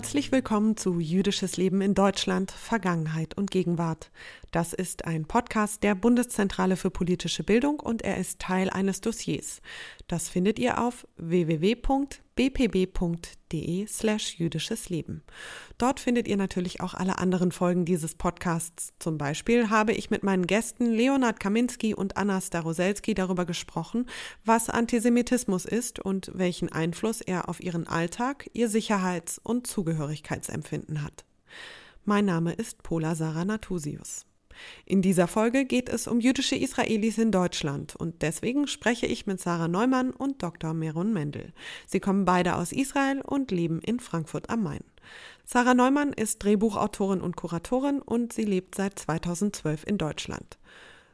Herzlich willkommen zu Jüdisches Leben in Deutschland, Vergangenheit und Gegenwart. Das ist ein Podcast der Bundeszentrale für politische Bildung und er ist Teil eines Dossiers. Das findet ihr auf www.bpb.de slash jüdisches Leben. Dort findet ihr natürlich auch alle anderen Folgen dieses Podcasts. Zum Beispiel habe ich mit meinen Gästen Leonard Kaminski und Anna Staroselski darüber gesprochen, was Antisemitismus ist und welchen Einfluss er auf ihren Alltag, ihr Sicherheits- und Zugehörigkeitsempfinden hat. Mein Name ist Pola Sarah Natusius. In dieser Folge geht es um jüdische Israelis in Deutschland und deswegen spreche ich mit Sarah Neumann und Dr. Meron Mendel. Sie kommen beide aus Israel und leben in Frankfurt am Main. Sarah Neumann ist Drehbuchautorin und Kuratorin und sie lebt seit 2012 in Deutschland.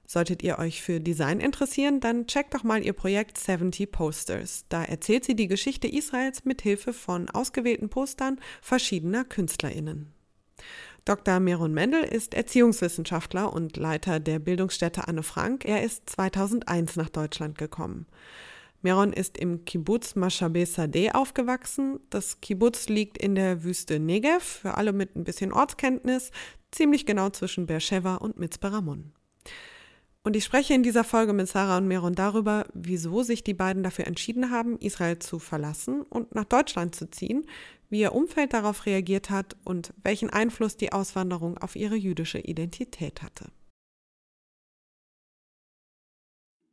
Solltet ihr euch für Design interessieren, dann checkt doch mal ihr Projekt 70 Posters. Da erzählt sie die Geschichte Israels mit Hilfe von ausgewählten Postern verschiedener KünstlerInnen. Dr. Meron Mendel ist Erziehungswissenschaftler und Leiter der Bildungsstätte Anne Frank. Er ist 2001 nach Deutschland gekommen. Meron ist im Kibbutz Mashabe Sadeh aufgewachsen. Das Kibbutz liegt in der Wüste Negev, für alle mit ein bisschen Ortskenntnis, ziemlich genau zwischen Beersheba und Mitzperamon. Und ich spreche in dieser Folge mit Sarah und Meron darüber, wieso sich die beiden dafür entschieden haben, Israel zu verlassen und nach Deutschland zu ziehen, wie ihr Umfeld darauf reagiert hat und welchen Einfluss die Auswanderung auf ihre jüdische Identität hatte.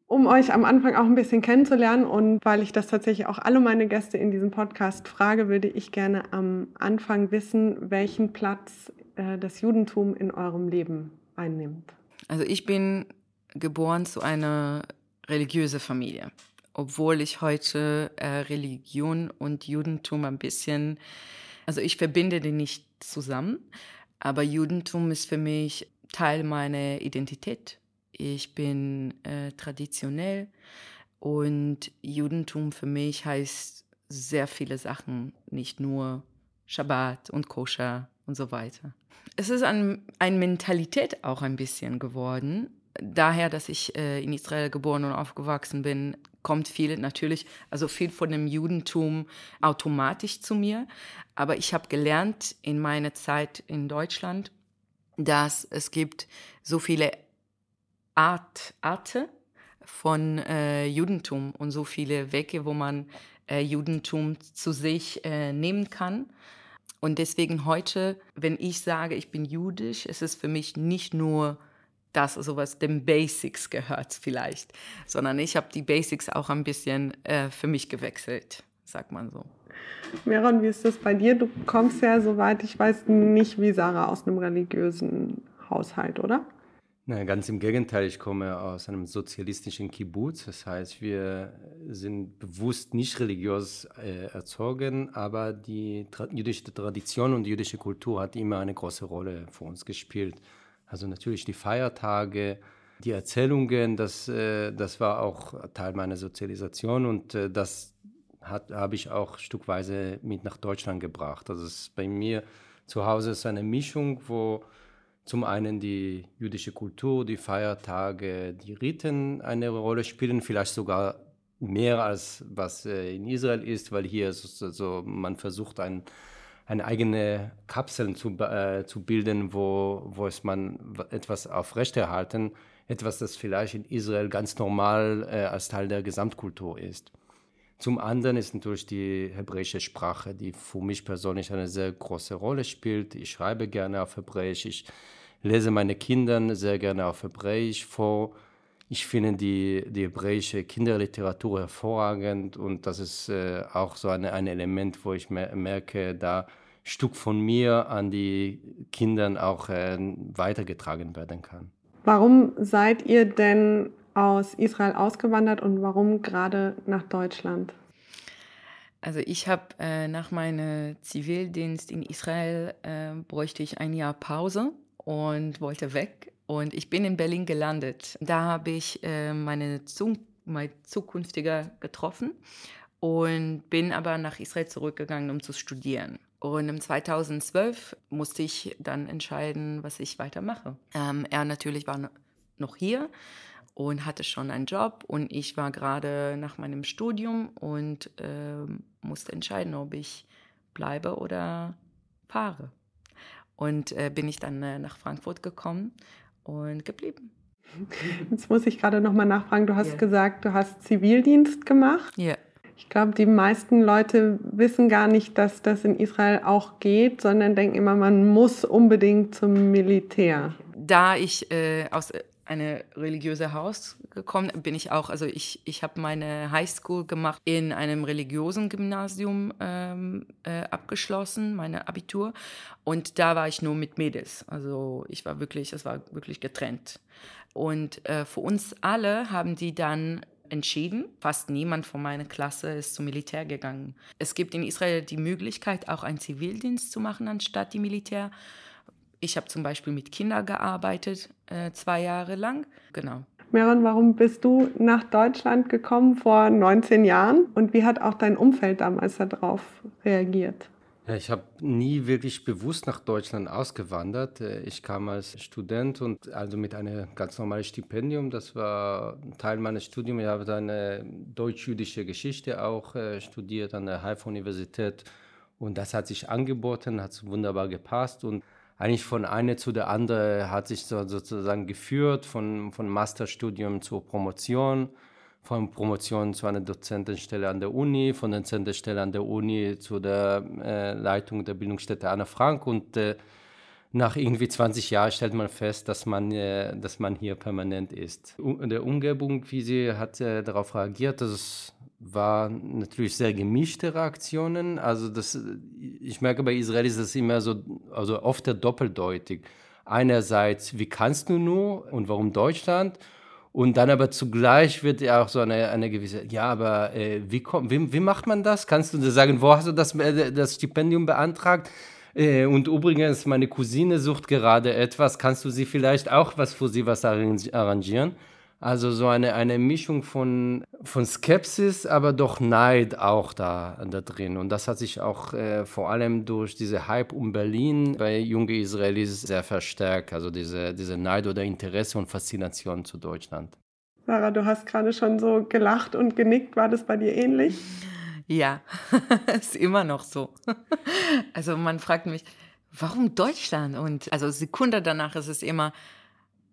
Um euch am Anfang auch ein bisschen kennenzulernen und weil ich das tatsächlich auch alle meine Gäste in diesem Podcast frage, würde ich gerne am Anfang wissen, welchen Platz äh, das Judentum in eurem Leben einnimmt. Also ich bin geboren zu einer religiösen Familie. Obwohl ich heute äh, Religion und Judentum ein bisschen, also ich verbinde die nicht zusammen, aber Judentum ist für mich Teil meiner Identität. Ich bin äh, traditionell und Judentum für mich heißt sehr viele Sachen, nicht nur Shabbat und Koscher und so weiter. Es ist eine ein Mentalität auch ein bisschen geworden daher, dass ich äh, in Israel geboren und aufgewachsen bin, kommt viel natürlich, also viel von dem Judentum automatisch zu mir. Aber ich habe gelernt in meiner Zeit in Deutschland, dass es gibt so viele Art, Arten von äh, Judentum und so viele Wege, wo man äh, Judentum zu sich äh, nehmen kann. Und deswegen heute, wenn ich sage, ich bin jüdisch, ist es für mich nicht nur das sowas den Basics gehört vielleicht, sondern ich habe die Basics auch ein bisschen äh, für mich gewechselt, sagt man so. Meron, wie ist das bei dir? Du kommst ja, soweit ich weiß, nicht wie Sarah aus einem religiösen Haushalt, oder? Nein, ganz im Gegenteil. Ich komme aus einem sozialistischen Kibbutz. Das heißt, wir sind bewusst nicht religiös äh, erzogen, aber die tra jüdische Tradition und jüdische Kultur hat immer eine große Rolle für uns gespielt. Also natürlich die Feiertage, die Erzählungen, das, äh, das war auch Teil meiner Sozialisation und äh, das habe ich auch stückweise mit nach Deutschland gebracht. Also es bei mir zu Hause ist eine Mischung, wo zum einen die jüdische Kultur, die Feiertage, die Riten eine Rolle spielen, vielleicht sogar mehr als was äh, in Israel ist, weil hier so, so man versucht, ein eine eigene Kapsel zu, äh, zu bilden, wo, wo es man etwas aufrechterhalten, etwas, das vielleicht in Israel ganz normal äh, als Teil der Gesamtkultur ist. Zum anderen ist natürlich die hebräische Sprache, die für mich persönlich eine sehr große Rolle spielt. Ich schreibe gerne auf Hebräisch, ich lese meine Kindern sehr gerne auf Hebräisch vor. Ich finde die, die hebräische Kinderliteratur hervorragend und das ist äh, auch so eine, ein Element, wo ich mer merke, da Stück von mir an die Kindern auch äh, weitergetragen werden kann. Warum seid ihr denn aus Israel ausgewandert und warum gerade nach Deutschland? Also ich habe äh, nach meinem Zivildienst in Israel äh, bräuchte ich ein Jahr Pause und wollte weg und ich bin in Berlin gelandet. Da habe ich äh, meine, Zu meine zukünftige getroffen und bin aber nach Israel zurückgegangen, um zu studieren. Und im 2012 musste ich dann entscheiden, was ich weitermache. Ähm, er natürlich war noch hier und hatte schon einen Job und ich war gerade nach meinem Studium und äh, musste entscheiden, ob ich bleibe oder Paare. Und äh, bin ich dann äh, nach Frankfurt gekommen und geblieben. Jetzt muss ich gerade noch mal nachfragen. Du hast yeah. gesagt, du hast Zivildienst gemacht. Ja. Yeah. Ich glaube, die meisten Leute wissen gar nicht, dass das in Israel auch geht, sondern denken immer, man muss unbedingt zum Militär. Da ich äh, aus einem religiösen Haus gekommen bin ich auch, also ich, ich habe meine Highschool gemacht in einem religiösen Gymnasium ähm, äh, abgeschlossen, meine Abitur. Und da war ich nur mit Mädels. Also ich war wirklich, es war wirklich getrennt. Und äh, für uns alle haben die dann entschieden. Fast niemand von meiner Klasse ist zum Militär gegangen. Es gibt in Israel die Möglichkeit, auch einen Zivildienst zu machen anstatt die Militär. Ich habe zum Beispiel mit Kindern gearbeitet, äh, zwei Jahre lang. Genau. Meron, warum bist du nach Deutschland gekommen vor 19 Jahren und wie hat auch dein Umfeld damals darauf reagiert? Ja, ich habe nie wirklich bewusst nach Deutschland ausgewandert. Äh, ich kam als Student und also mit einem ganz normalen Stipendium. Das war Teil meines Studiums. Ich habe eine deutsch-jüdische Geschichte auch äh, studiert an der Haifa-Universität. Und das hat sich angeboten, hat wunderbar gepasst. Und eigentlich von einer zu der anderen hat sich so, sozusagen geführt, von, von Masterstudium zur Promotion von Promotion zu einer Dozentenstelle an der Uni, von der Dozentenstelle an der Uni zu der äh, Leitung der Bildungsstätte Anna Frank und äh, nach irgendwie 20 Jahren stellt man fest, dass man, äh, dass man hier permanent ist. U der Umgebung, wie sie hat äh, darauf reagiert, das war natürlich sehr gemischte Reaktionen. Also das, ich merke bei Israelis, das ist immer so, also oft doppeldeutig. Einerseits, wie kannst du nur und warum Deutschland? Und dann aber zugleich wird ja auch so eine, eine gewisse, ja, aber äh, wie, kommt, wie, wie macht man das? Kannst du sagen, wo hast du das, äh, das Stipendium beantragt? Äh, und übrigens, meine Cousine sucht gerade etwas. Kannst du sie vielleicht auch was für sie was arrangieren? Also so eine, eine Mischung von, von Skepsis, aber doch Neid auch da, da drin. Und das hat sich auch äh, vor allem durch diese Hype um Berlin bei jungen Israelis sehr verstärkt. Also diese, diese Neid oder Interesse und Faszination zu Deutschland. Sarah, du hast gerade schon so gelacht und genickt. War das bei dir ähnlich? Ja, ist immer noch so. Also man fragt mich, warum Deutschland? Und also Sekunde danach ist es immer,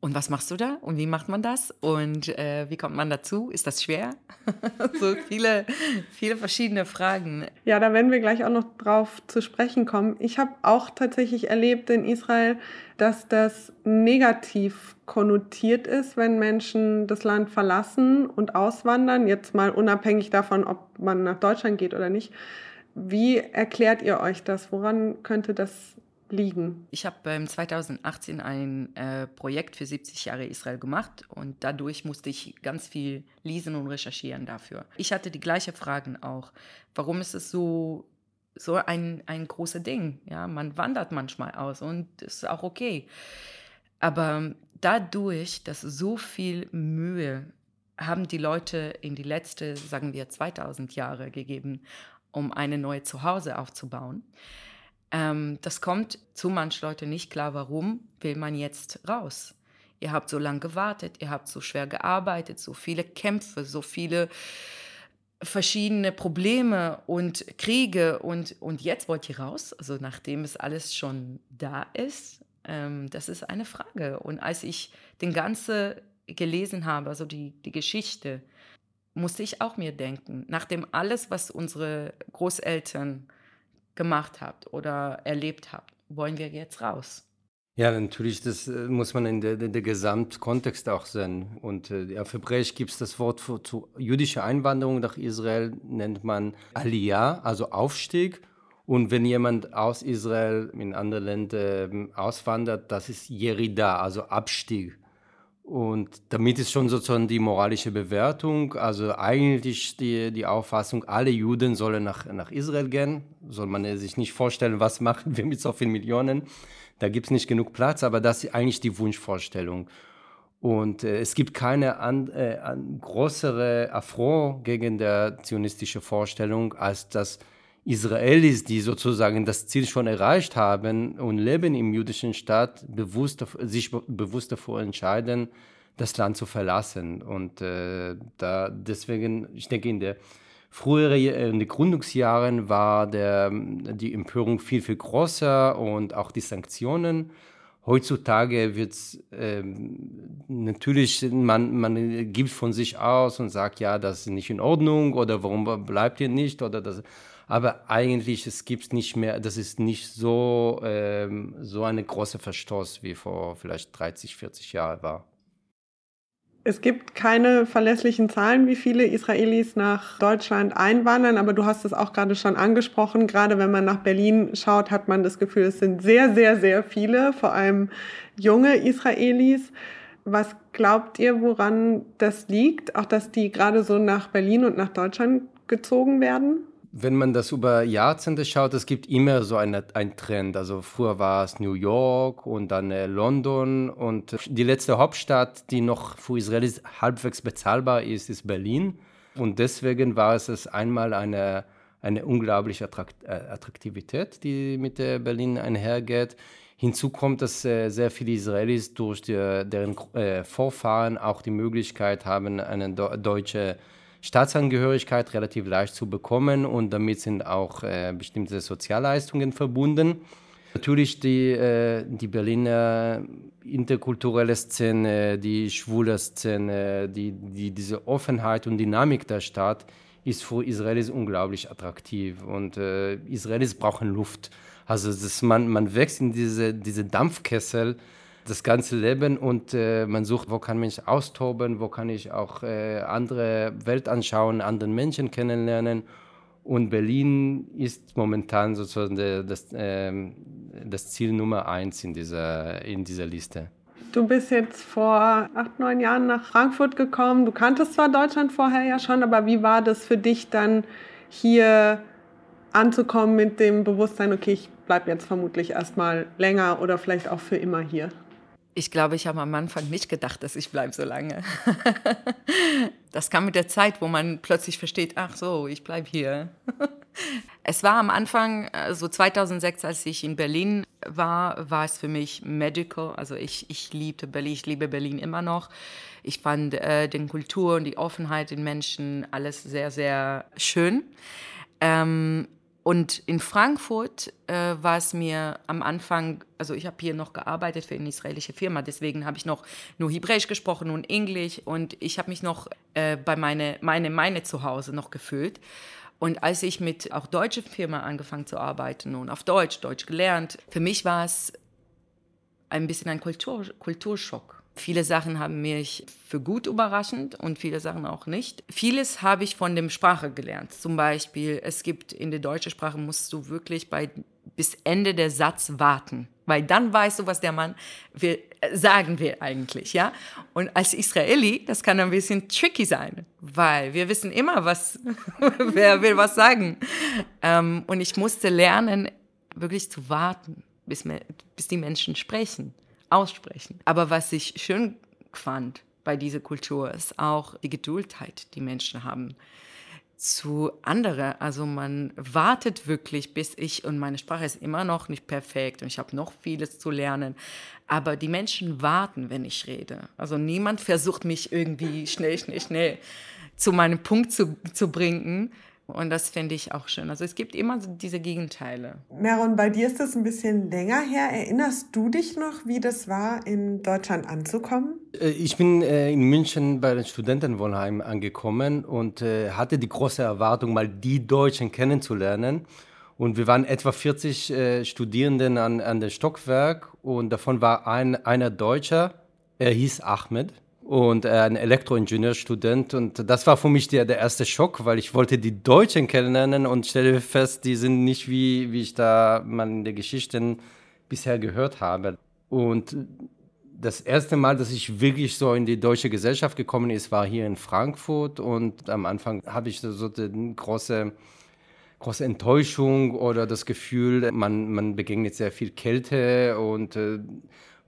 und was machst du da? Und wie macht man das? Und äh, wie kommt man dazu? Ist das schwer? so viele, viele verschiedene Fragen. Ja, da werden wir gleich auch noch drauf zu sprechen kommen. Ich habe auch tatsächlich erlebt in Israel, dass das negativ konnotiert ist, wenn Menschen das Land verlassen und auswandern. Jetzt mal unabhängig davon, ob man nach Deutschland geht oder nicht. Wie erklärt ihr euch das? Woran könnte das liegen? Ich habe 2018 ein äh, Projekt für 70 Jahre Israel gemacht und dadurch musste ich ganz viel lesen und recherchieren dafür. Ich hatte die gleichen Fragen auch. Warum ist es so so ein, ein großes Ding? Ja, man wandert manchmal aus und das ist auch okay. Aber dadurch, dass so viel Mühe haben die Leute in die letzten, sagen wir, 2000 Jahre gegeben, um eine neue Zuhause aufzubauen, ähm, das kommt zu manchen Leuten nicht klar, warum will man jetzt raus? Ihr habt so lange gewartet, ihr habt so schwer gearbeitet, so viele Kämpfe, so viele verschiedene Probleme und Kriege und, und jetzt wollt ihr raus? Also nachdem es alles schon da ist, ähm, das ist eine Frage. Und als ich den ganzen gelesen habe, also die, die Geschichte, musste ich auch mir denken, nachdem alles, was unsere Großeltern gemacht habt oder erlebt habt, wollen wir jetzt raus. Ja, natürlich, das äh, muss man in der, der Gesamtkontext auch sehen. Und äh, auf Hebräisch gibt es das Wort für zu jüdischer Einwanderung nach Israel, nennt man Aliyah, also Aufstieg. Und wenn jemand aus Israel in andere Länder ähm, auswandert, das ist Yerida, also Abstieg. Und damit ist schon sozusagen die moralische Bewertung, also eigentlich die, die Auffassung, alle Juden sollen nach, nach Israel gehen. Soll man sich nicht vorstellen, was machen wir mit so vielen Millionen. Da gibt es nicht genug Platz, aber das ist eigentlich die Wunschvorstellung. Und äh, es gibt keine an, äh, an größere Affront gegen die zionistische Vorstellung, als dass Israelis, die sozusagen das Ziel schon erreicht haben und leben im jüdischen Staat, bewusst, sich bewusst davor entscheiden, das Land zu verlassen. Und äh, da deswegen, ich denke, in der Früher in den Gründungsjahren war der, die Empörung viel, viel größer und auch die Sanktionen. Heutzutage wird es ähm, natürlich, man, man gibt von sich aus und sagt, ja, das ist nicht in Ordnung oder warum bleibt ihr nicht oder das. Aber eigentlich, es gibt nicht mehr, das ist nicht so, ähm, so eine große Verstoß wie vor vielleicht 30, 40 Jahren war. Es gibt keine verlässlichen Zahlen, wie viele Israelis nach Deutschland einwandern, aber du hast es auch gerade schon angesprochen. Gerade wenn man nach Berlin schaut, hat man das Gefühl, es sind sehr, sehr, sehr viele, vor allem junge Israelis. Was glaubt ihr, woran das liegt? Auch, dass die gerade so nach Berlin und nach Deutschland gezogen werden? Wenn man das über Jahrzehnte schaut, es gibt immer so einen Trend. Also früher war es New York und dann äh, London und die letzte Hauptstadt, die noch für Israelis halbwegs bezahlbar ist, ist Berlin. Und deswegen war es einmal eine, eine unglaubliche äh, Attraktivität, die mit Berlin einhergeht. Hinzu kommt, dass äh, sehr viele Israelis durch die, deren äh, Vorfahren auch die Möglichkeit haben, eine deutsche Staatsangehörigkeit relativ leicht zu bekommen und damit sind auch äh, bestimmte Sozialleistungen verbunden. Natürlich die, äh, die Berliner interkulturelle Szene, die schwule Szene, die, die, diese Offenheit und Dynamik der Stadt ist für Israelis unglaublich attraktiv und äh, Israelis brauchen Luft. Also das, man, man wächst in diese, diese Dampfkessel das ganze Leben und äh, man sucht, wo kann man sich austoben, wo kann ich auch äh, andere Welt anschauen, anderen Menschen kennenlernen. Und Berlin ist momentan sozusagen das, äh, das Ziel Nummer eins in dieser, in dieser Liste. Du bist jetzt vor acht, neun Jahren nach Frankfurt gekommen. Du kanntest zwar Deutschland vorher ja schon, aber wie war das für dich dann hier anzukommen mit dem Bewusstsein, okay, ich bleibe jetzt vermutlich erstmal länger oder vielleicht auch für immer hier? Ich glaube, ich habe am Anfang nicht gedacht, dass ich bleibe so lange. das kam mit der Zeit, wo man plötzlich versteht, ach so, ich bleibe hier. es war am Anfang, so also 2006, als ich in Berlin war, war es für mich medical. Also ich, ich liebte Berlin, ich liebe Berlin immer noch. Ich fand äh, den Kultur und die Offenheit den Menschen alles sehr, sehr schön. Ähm, und in Frankfurt äh, war es mir am Anfang, also ich habe hier noch gearbeitet für eine israelische Firma, deswegen habe ich noch nur Hebräisch gesprochen und Englisch und ich habe mich noch äh, bei meine, meine, meine Zuhause noch gefühlt. Und als ich mit auch deutsche Firma angefangen zu arbeiten und auf Deutsch, Deutsch gelernt, für mich war es ein bisschen ein Kultur, Kulturschock. Viele Sachen haben mich für gut überraschend und viele Sachen auch nicht. Vieles habe ich von der Sprache gelernt. Zum Beispiel, es gibt in der deutschen Sprache, musst du wirklich bei, bis Ende der Satz warten. Weil dann weißt du, was der Mann will, äh, sagen will eigentlich, ja. Und als Israeli, das kann ein bisschen tricky sein, weil wir wissen immer, was, wer will was sagen. Ähm, und ich musste lernen, wirklich zu warten, bis, bis die Menschen sprechen aussprechen. Aber was ich schön fand bei dieser Kultur ist auch die Geduldheit, die Menschen haben zu anderen. Also man wartet wirklich, bis ich, und meine Sprache ist immer noch nicht perfekt und ich habe noch vieles zu lernen, aber die Menschen warten, wenn ich rede. Also niemand versucht mich irgendwie schnell, schnell, schnell zu meinem Punkt zu, zu bringen, und das finde ich auch schön. Also es gibt immer diese Gegenteile. Meron, bei dir ist das ein bisschen länger her. Erinnerst du dich noch, wie das war, in Deutschland anzukommen? Äh, ich bin äh, in München bei den Studentenwohnheim angekommen und äh, hatte die große Erwartung, mal die Deutschen kennenzulernen. Und wir waren etwa 40 Studierenden an, an dem Stockwerk und davon war ein, einer Deutscher, er hieß Ahmed und äh, ein Elektroingenieurstudent. Und das war für mich der, der erste Schock, weil ich wollte die Deutschen kennenlernen und stelle fest, die sind nicht wie, wie ich da man in der Geschichte bisher gehört habe. Und das erste Mal, dass ich wirklich so in die deutsche Gesellschaft gekommen ist, war hier in Frankfurt. Und am Anfang habe ich so eine große, große Enttäuschung oder das Gefühl, man, man begegnet sehr viel Kälte und äh,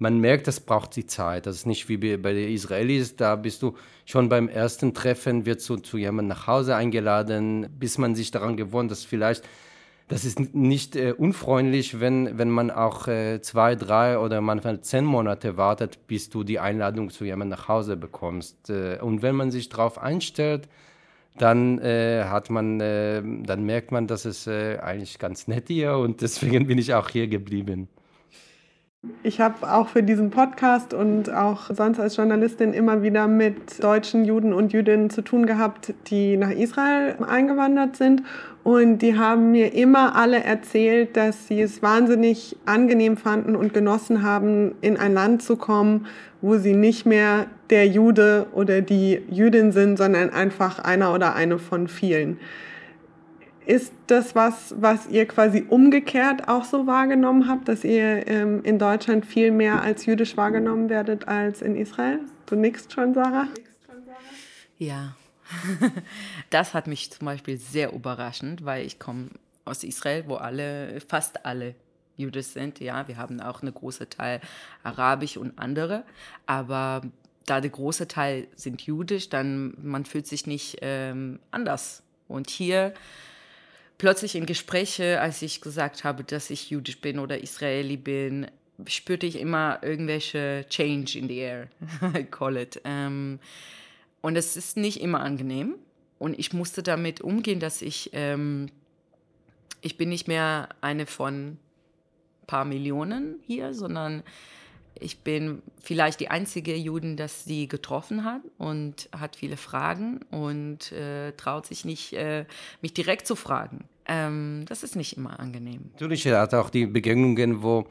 man merkt, das braucht die Zeit. Das ist nicht wie bei den Israelis, da bist du schon beim ersten Treffen, wird so zu jemandem nach Hause eingeladen, bis man sich daran gewohnt, dass vielleicht, das ist nicht äh, unfreundlich, wenn, wenn man auch äh, zwei, drei oder manchmal zehn Monate wartet, bis du die Einladung zu jemandem nach Hause bekommst. Äh, und wenn man sich darauf einstellt, dann äh, hat man, äh, dann merkt man, dass es äh, eigentlich ganz nett hier und deswegen bin ich auch hier geblieben. Ich habe auch für diesen Podcast und auch sonst als Journalistin immer wieder mit deutschen Juden und Jüdinnen zu tun gehabt, die nach Israel eingewandert sind. Und die haben mir immer alle erzählt, dass sie es wahnsinnig angenehm fanden und genossen haben, in ein Land zu kommen, wo sie nicht mehr der Jude oder die Jüdin sind, sondern einfach einer oder eine von vielen. Ist das was, was ihr quasi umgekehrt auch so wahrgenommen habt, dass ihr ähm, in Deutschland viel mehr als jüdisch wahrgenommen werdet als in Israel? Du nickst schon, Sarah? Ja, das hat mich zum Beispiel sehr überraschend, weil ich komme aus Israel, wo alle, fast alle jüdisch sind. Ja, wir haben auch einen großen Teil arabisch und andere, aber da der große Teil sind jüdisch, dann man fühlt sich nicht ähm, anders. Und hier plötzlich in Gespräche, als ich gesagt habe, dass ich jüdisch bin oder Israeli bin, spürte ich immer irgendwelche Change in the air, I call it. Ähm, und es ist nicht immer angenehm. Und ich musste damit umgehen, dass ich, ähm, ich bin nicht mehr eine von paar Millionen hier, sondern ich bin vielleicht die einzige Juden, das sie getroffen hat und hat viele Fragen und äh, traut sich nicht, äh, mich direkt zu fragen. Ähm, das ist nicht immer angenehm. Natürlich hat auch die Begegnungen, wo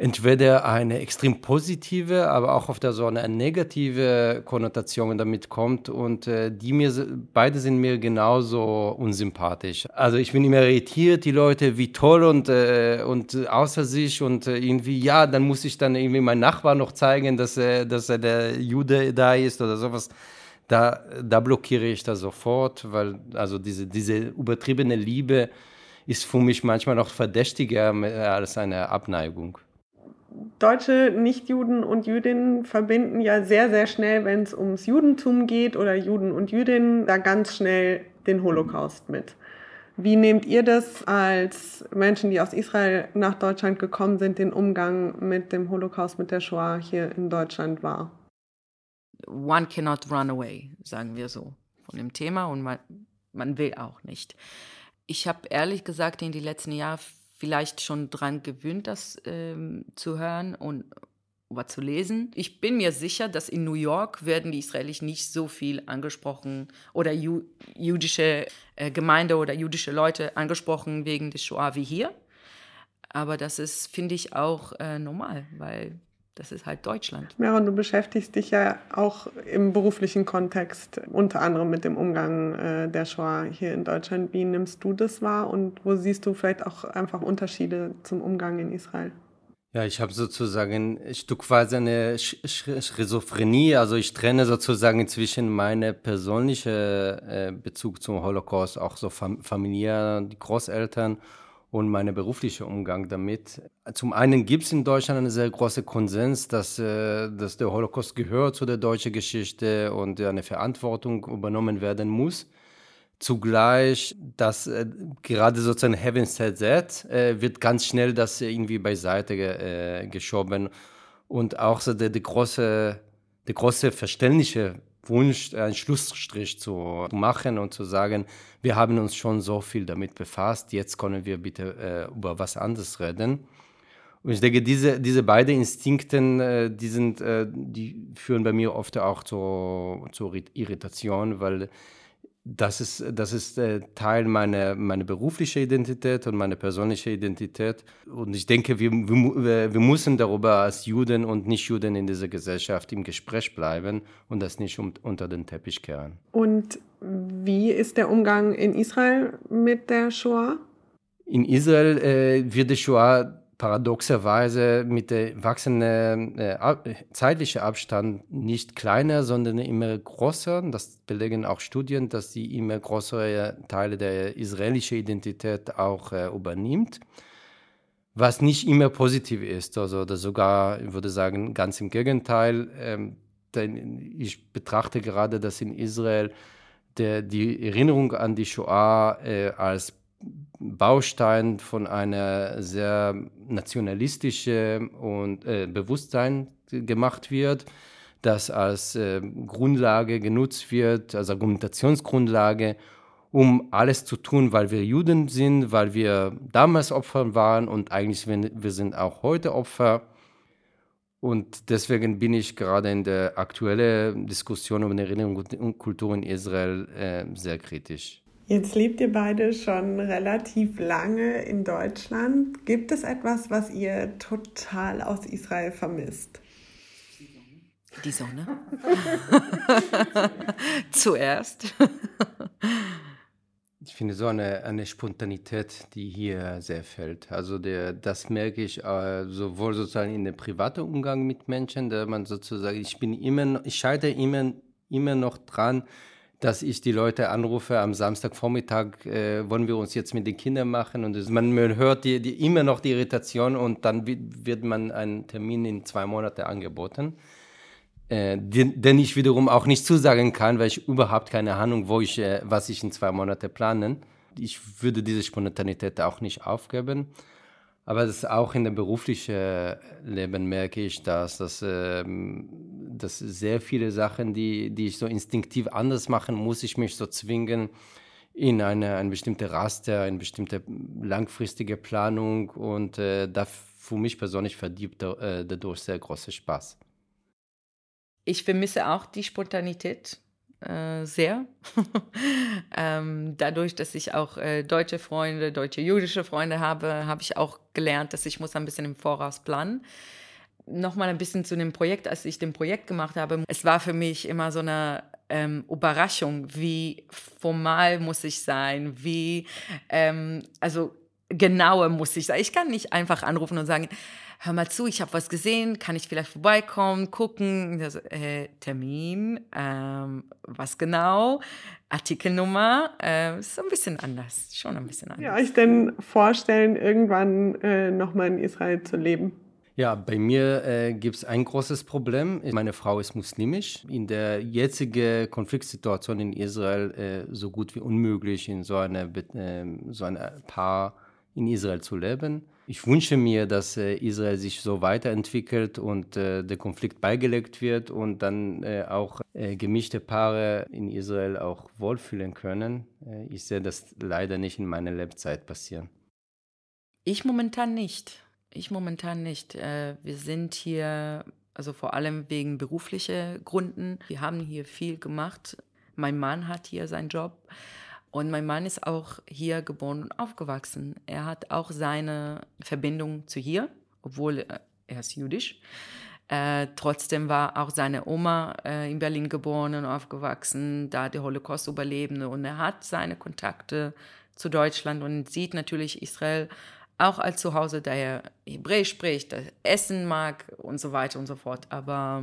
entweder eine extrem positive, aber auch auf der so eine negative Konnotation damit kommt und äh, die mir beide sind mir genauso unsympathisch. Also ich bin immer irritiert, die Leute, wie toll und äh, und außer sich und äh, irgendwie ja, dann muss ich dann irgendwie meinem Nachbar noch zeigen, dass er dass er der Jude da ist oder sowas. Da, da blockiere ich das sofort, weil also diese, diese übertriebene Liebe ist für mich manchmal noch verdächtiger als eine Abneigung. Deutsche Nichtjuden und Jüdinnen verbinden ja sehr, sehr schnell, wenn es ums Judentum geht oder Juden und Jüdinnen, da ganz schnell den Holocaust mit. Wie nehmt ihr das als Menschen, die aus Israel nach Deutschland gekommen sind, den Umgang mit dem Holocaust, mit der Shoah hier in Deutschland wahr? One cannot run away, sagen wir so, von dem Thema und man, man will auch nicht. Ich habe ehrlich gesagt in den letzten Jahren vielleicht schon dran gewöhnt, das ähm, zu hören und oder zu lesen. Ich bin mir sicher, dass in New York werden die Israelis nicht so viel angesprochen oder ju jüdische äh, Gemeinde oder jüdische Leute angesprochen wegen des Shoah wie hier. Aber das ist, finde ich, auch äh, normal, weil das ist halt Deutschland. Meron, du beschäftigst dich ja auch im beruflichen Kontext unter anderem mit dem Umgang äh, der Shoah hier in Deutschland. Wie nimmst du das wahr und wo siehst du vielleicht auch einfach Unterschiede zum Umgang in Israel? Ja, ich habe sozusagen ein Stück quasi eine Schizophrenie. Also ich trenne sozusagen zwischen meinem persönlichen äh, Bezug zum Holocaust, auch so fam familiär, die Großeltern und mein beruflicher Umgang damit. Zum einen gibt es in Deutschland einen sehr großen Konsens, dass, äh, dass der Holocaust gehört zu der deutschen Geschichte und eine Verantwortung übernommen werden muss. Zugleich, dass äh, gerade sozusagen Heaven Said That äh, wird ganz schnell das irgendwie beiseite ge, äh, geschoben und auch so der, der große, der große verständliche Wunsch, einen Schlussstrich zu machen und zu sagen, wir haben uns schon so viel damit befasst, jetzt können wir bitte äh, über was anderes reden. Und ich denke, diese, diese beiden Instinkten, äh, die, sind, äh, die führen bei mir oft auch zu, zur Irritation, weil das ist, das ist äh, Teil meiner, meiner beruflichen Identität und meiner persönlichen Identität. Und ich denke, wir, wir, wir müssen darüber als Juden und Nicht-Juden in dieser Gesellschaft im Gespräch bleiben und das nicht um, unter den Teppich kehren. Und wie ist der Umgang in Israel mit der Shoah? In Israel äh, wird die Shoah paradoxerweise mit dem wachsenden äh, zeitlichen Abstand nicht kleiner, sondern immer größer. Das belegen auch Studien, dass sie immer größere Teile der israelischen Identität auch äh, übernimmt. Was nicht immer positiv ist, also sogar, ich würde sagen, ganz im Gegenteil. Ähm, denn ich betrachte gerade, dass in Israel der, die Erinnerung an die Shoah äh, als Baustein von einer sehr nationalistischen und äh, Bewusstsein gemacht wird, das als äh, Grundlage genutzt wird, als Argumentationsgrundlage, um alles zu tun, weil wir Juden sind, weil wir damals Opfer waren und eigentlich wir sind auch heute Opfer. Und deswegen bin ich gerade in der aktuellen Diskussion über die Erinnerung und Kultur in Israel äh, sehr kritisch. Jetzt lebt ihr beide schon relativ lange in Deutschland. Gibt es etwas, was ihr total aus Israel vermisst? Die Sonne. Zuerst. Ich finde so eine, eine Spontanität, die hier sehr fällt. Also der, das merke ich äh, sowohl sozusagen in dem privaten Umgang mit Menschen, da man sozusagen, ich bin immer, ich scheitere immer, immer noch dran, dass ich die Leute anrufe am Samstagvormittag, äh, wollen wir uns jetzt mit den Kindern machen und das, man, hört die, die, immer noch die Irritation und dann wird man einen Termin in zwei Monate angeboten, äh, den, den, ich wiederum auch nicht zusagen kann, weil ich überhaupt keine Ahnung, wo ich, äh, was ich in zwei Monate planen. Ich würde diese Spontanität auch nicht aufgeben. Aber das auch in dem beruflichen Leben merke ich, dass, dass, ähm, dass sehr viele Sachen, die, die ich so instinktiv anders machen, muss ich mich so zwingen in eine, eine bestimmte Raster, eine bestimmte langfristige Planung und äh, da für mich persönlich verdient äh, dadurch sehr großer Spaß. Ich vermisse auch die Spontanität äh, sehr. ähm, dadurch, dass ich auch äh, deutsche Freunde, deutsche jüdische Freunde habe, habe ich auch gelernt, dass ich muss ein bisschen im Voraus planen. Nochmal ein bisschen zu dem Projekt, als ich den Projekt gemacht habe. Es war für mich immer so eine ähm, Überraschung, wie formal muss ich sein, wie, ähm, also genauer muss ich sein. Ich kann nicht einfach anrufen und sagen, hör mal zu, ich habe was gesehen, kann ich vielleicht vorbeikommen, gucken, das, äh, Termin, ähm, was genau, Artikelnummer, äh, ist ein bisschen anders, schon ein bisschen anders. Ja, euch denn vorstellen, irgendwann äh, nochmal in Israel zu leben? Ja, bei mir äh, gibt es ein großes Problem. Meine Frau ist muslimisch. In der jetzigen Konfliktsituation in Israel äh, so gut wie unmöglich in so einer äh, so eine Paar in Israel zu leben. Ich wünsche mir, dass äh, Israel sich so weiterentwickelt und äh, der Konflikt beigelegt wird und dann äh, auch gemischte Paare in Israel auch wohlfühlen können. Ich sehe das leider nicht in meiner Lebzeit passieren. Ich momentan nicht. Ich momentan nicht. Wir sind hier, also vor allem wegen beruflicher Gründen. Wir haben hier viel gemacht. Mein Mann hat hier seinen Job. Und mein Mann ist auch hier geboren und aufgewachsen. Er hat auch seine Verbindung zu hier, obwohl er ist jüdisch. Äh, trotzdem war auch seine Oma äh, in Berlin geboren und aufgewachsen, da der Holocaust-Überlebende. Und er hat seine Kontakte zu Deutschland und sieht natürlich Israel auch als Zuhause, da er Hebräisch spricht, Essen mag und so weiter und so fort. Aber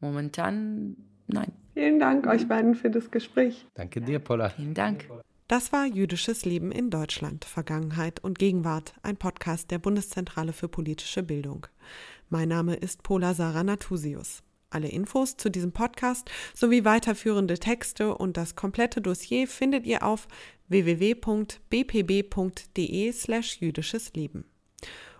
momentan nein. Vielen Dank euch beiden für das Gespräch. Danke dir, Paula. Vielen Dank. Das war Jüdisches Leben in Deutschland, Vergangenheit und Gegenwart, ein Podcast der Bundeszentrale für politische Bildung. Mein Name ist Pola Sarah Natusius. Alle Infos zu diesem Podcast sowie weiterführende Texte und das komplette Dossier findet ihr auf www.bpb.de slash jüdisches Leben.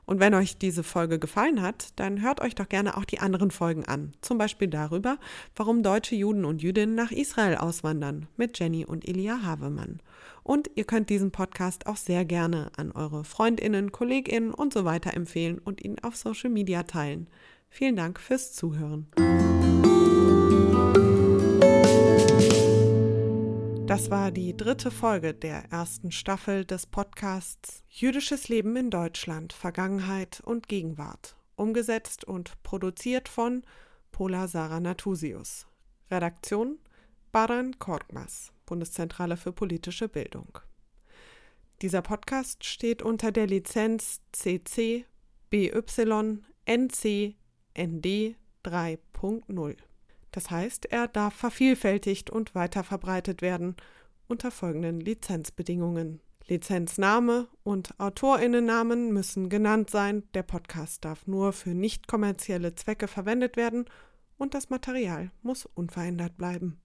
Und wenn euch diese Folge gefallen hat, dann hört euch doch gerne auch die anderen Folgen an. Zum Beispiel darüber, warum deutsche Juden und Jüdinnen nach Israel auswandern mit Jenny und Elia Havemann. Und ihr könnt diesen Podcast auch sehr gerne an eure Freundinnen, Kolleginnen und so weiter empfehlen und ihn auf Social Media teilen. Vielen Dank fürs Zuhören. Das war die dritte Folge der ersten Staffel des Podcasts Jüdisches Leben in Deutschland, Vergangenheit und Gegenwart, umgesetzt und produziert von Pola Sarah Natusius. Redaktion Baran Korkmaz, Bundeszentrale für politische Bildung. Dieser Podcast steht unter der Lizenz CC BY NC ND 3.0. Das heißt, er darf vervielfältigt und weiterverbreitet werden unter folgenden Lizenzbedingungen. Lizenzname und Autorinnennamen müssen genannt sein, der Podcast darf nur für nicht kommerzielle Zwecke verwendet werden und das Material muss unverändert bleiben.